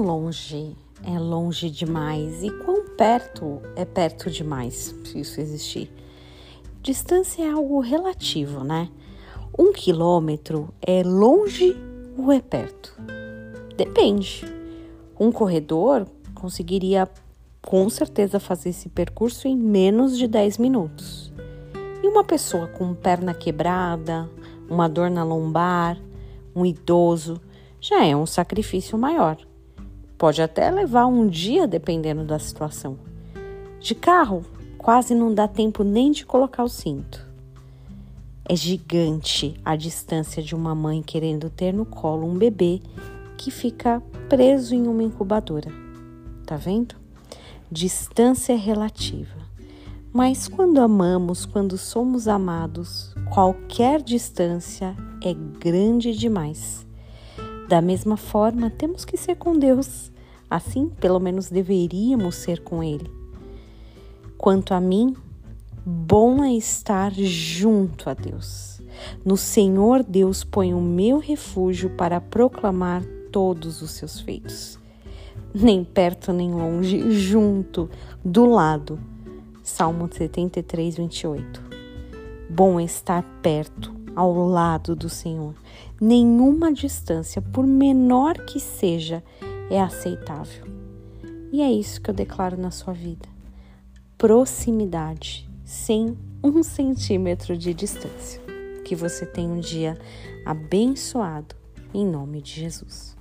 longe é longe demais e quão perto é perto demais, se isso existir. Distância é algo relativo, né? Um quilômetro é longe ou é perto? Depende. Um corredor conseguiria com certeza fazer esse percurso em menos de 10 minutos. E uma pessoa com perna quebrada, uma dor na lombar, um idoso, já é um sacrifício maior. Pode até levar um dia dependendo da situação. De carro, quase não dá tempo nem de colocar o cinto. É gigante a distância de uma mãe querendo ter no colo um bebê que fica preso em uma incubadora. Tá vendo? Distância é relativa. Mas quando amamos, quando somos amados, qualquer distância é grande demais. Da mesma forma, temos que ser com Deus. Assim, pelo menos deveríamos ser com Ele. Quanto a mim, bom é estar junto a Deus. No Senhor Deus põe o meu refúgio para proclamar todos os seus feitos. Nem perto nem longe, junto, do lado. Salmo 73, 28. Bom é estar perto, ao lado do Senhor. Nenhuma distância, por menor que seja, é aceitável. E é isso que eu declaro na sua vida: proximidade, sem um centímetro de distância. Que você tenha um dia abençoado, em nome de Jesus.